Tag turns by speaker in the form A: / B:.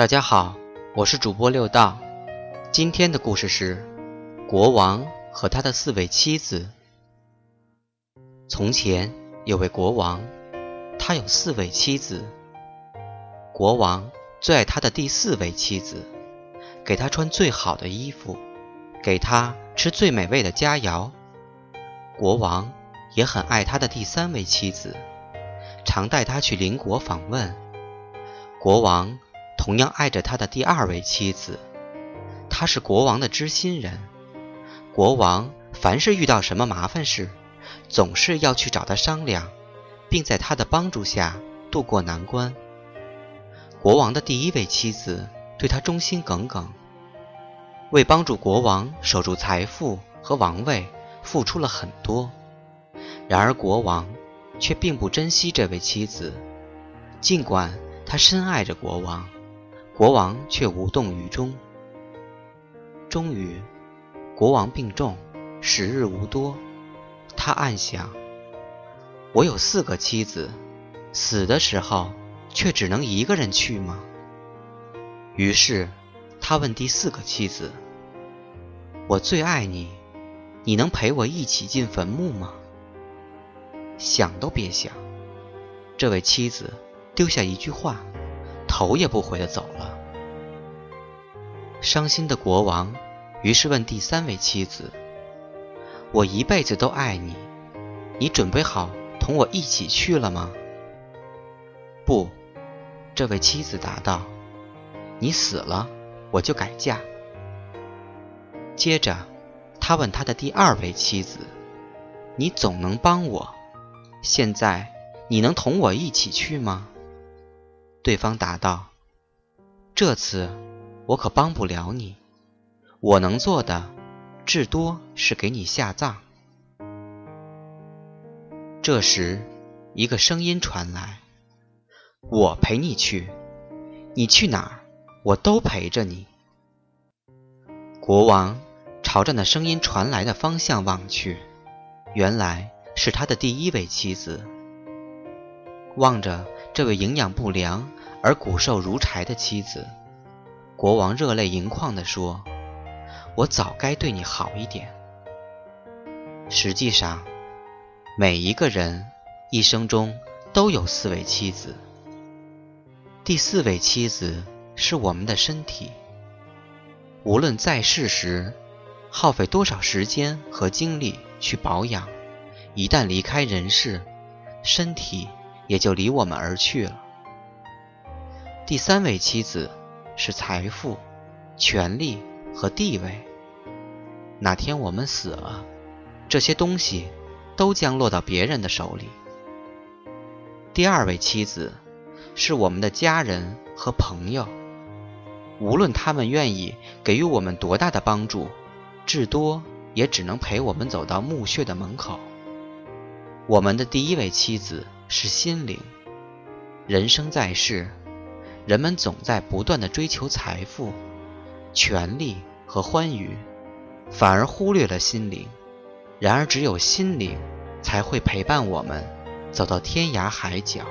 A: 大家好，我是主播六道。今天的故事是国王和他的四位妻子。从前有位国王，他有四位妻子。国王最爱他的第四位妻子，给他穿最好的衣服，给他吃最美味的佳肴。国王也很爱他的第三位妻子，常带他去邻国访问。国王。同样爱着他的第二位妻子，她是国王的知心人。国王凡是遇到什么麻烦事，总是要去找他商量，并在他的帮助下渡过难关。国王的第一位妻子对他忠心耿耿，为帮助国王守住财富和王位，付出了很多。然而国王却并不珍惜这位妻子，尽管他深爱着国王。国王却无动于衷。终于，国王病重，时日无多。他暗想：我有四个妻子，死的时候却只能一个人去吗？于是，他问第四个妻子：“我最爱你，你能陪我一起进坟墓吗？”想都别想！这位妻子丢下一句话。头也不回地走了。伤心的国王于是问第三位妻子：“我一辈子都爱你，你准备好同我一起去了吗？”“不。”这位妻子答道，“你死了，我就改嫁。”接着，他问他的第二位妻子：“你总能帮我，现在你能同我一起去吗？”对方答道：“这次我可帮不了你，我能做的至多是给你下葬。”这时，一个声音传来：“我陪你去，你去哪儿，我都陪着你。”国王朝着那声音传来的方向望去，原来是他的第一位妻子。望着。这位营养不良而骨瘦如柴的妻子，国王热泪盈眶地说：“我早该对你好一点。”实际上，每一个人一生中都有四位妻子。第四位妻子是我们的身体。无论在世时耗费多少时间和精力去保养，一旦离开人世，身体。也就离我们而去了。第三位妻子是财富、权力和地位。哪天我们死了，这些东西都将落到别人的手里。第二位妻子是我们的家人和朋友，无论他们愿意给予我们多大的帮助，至多也只能陪我们走到墓穴的门口。我们的第一位妻子。是心灵。人生在世，人们总在不断的追求财富、权力和欢愉，反而忽略了心灵。然而，只有心灵才会陪伴我们走到天涯海角。